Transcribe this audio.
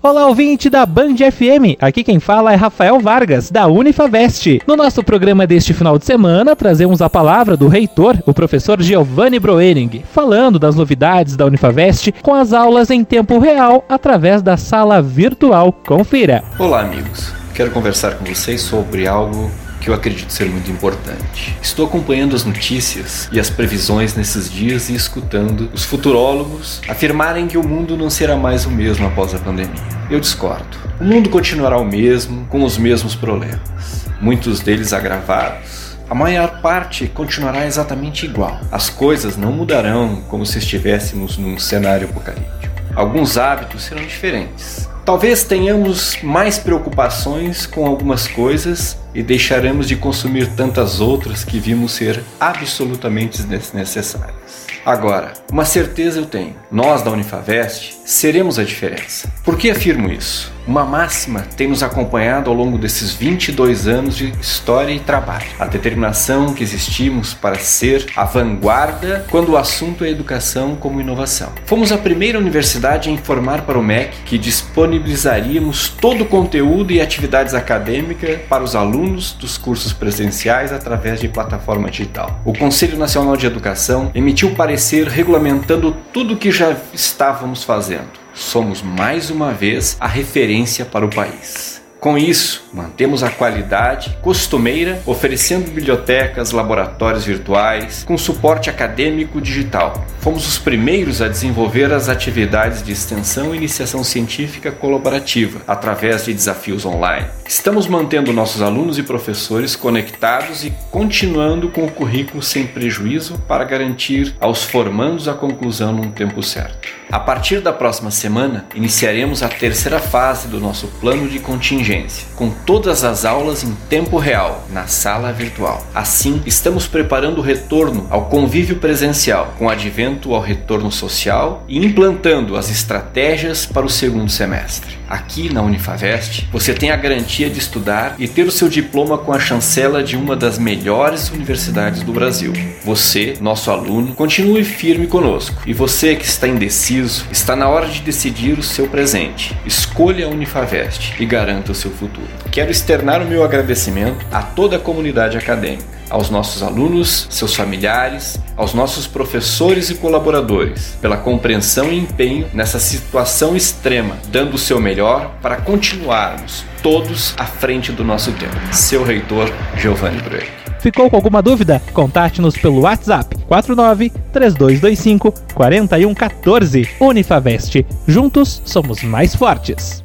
Olá, ouvinte da Band FM. Aqui quem fala é Rafael Vargas, da Unifavest. No nosso programa deste final de semana, trazemos a palavra do reitor, o professor Giovanni Broering, falando das novidades da Unifavest com as aulas em tempo real através da sala virtual. Confira. Olá, amigos. Quero conversar com vocês sobre algo que eu acredito ser muito importante. Estou acompanhando as notícias e as previsões nesses dias e escutando os futurólogos afirmarem que o mundo não será mais o mesmo após a pandemia. Eu discordo. O mundo continuará o mesmo, com os mesmos problemas, muitos deles agravados. A maior parte continuará exatamente igual. As coisas não mudarão como se estivéssemos num cenário apocalíptico. Alguns hábitos serão diferentes, Talvez tenhamos mais preocupações com algumas coisas e deixaremos de consumir tantas outras que vimos ser absolutamente desnecessárias. Agora, uma certeza eu tenho: nós da Unifavest seremos a diferença. Por que afirmo isso? Uma máxima tem nos acompanhado ao longo desses 22 anos de história e trabalho. A determinação que existimos para ser a vanguarda quando o assunto é educação como inovação. Fomos a primeira universidade a informar para o MEC que disponibilizaríamos todo o conteúdo e atividades acadêmicas para os alunos dos cursos presenciais através de plataforma digital. O Conselho Nacional de Educação emitiu parecer regulamentando tudo o que já estávamos fazendo somos mais uma vez a referência para o país. Com isso, mantemos a qualidade costumeira, oferecendo bibliotecas, laboratórios virtuais, com suporte acadêmico digital. Fomos os primeiros a desenvolver as atividades de extensão e iniciação científica colaborativa através de desafios online. Estamos mantendo nossos alunos e professores conectados e continuando com o currículo sem prejuízo para garantir aos formandos a conclusão num tempo certo. A partir da próxima semana, iniciaremos a terceira fase do nosso plano de contingência com todas as aulas em tempo real, na sala virtual. Assim, estamos preparando o retorno ao convívio presencial, com advento ao retorno social e implantando as estratégias para o segundo semestre. Aqui na Unifavest, você tem a garantia de estudar e ter o seu diploma com a chancela de uma das melhores universidades do Brasil. Você, nosso aluno, continue firme conosco. E você que está indeciso, está na hora de decidir o seu presente. Escolha a Unifavest e garanta o seu futuro. Quero externar o meu agradecimento a toda a comunidade acadêmica aos nossos alunos, seus familiares, aos nossos professores e colaboradores, pela compreensão e empenho nessa situação extrema, dando o seu melhor para continuarmos todos à frente do nosso tempo. Seu reitor, Giovanni Break. Ficou com alguma dúvida? Contate-nos pelo WhatsApp 49 3225 4114. Unifavest. Juntos somos mais fortes.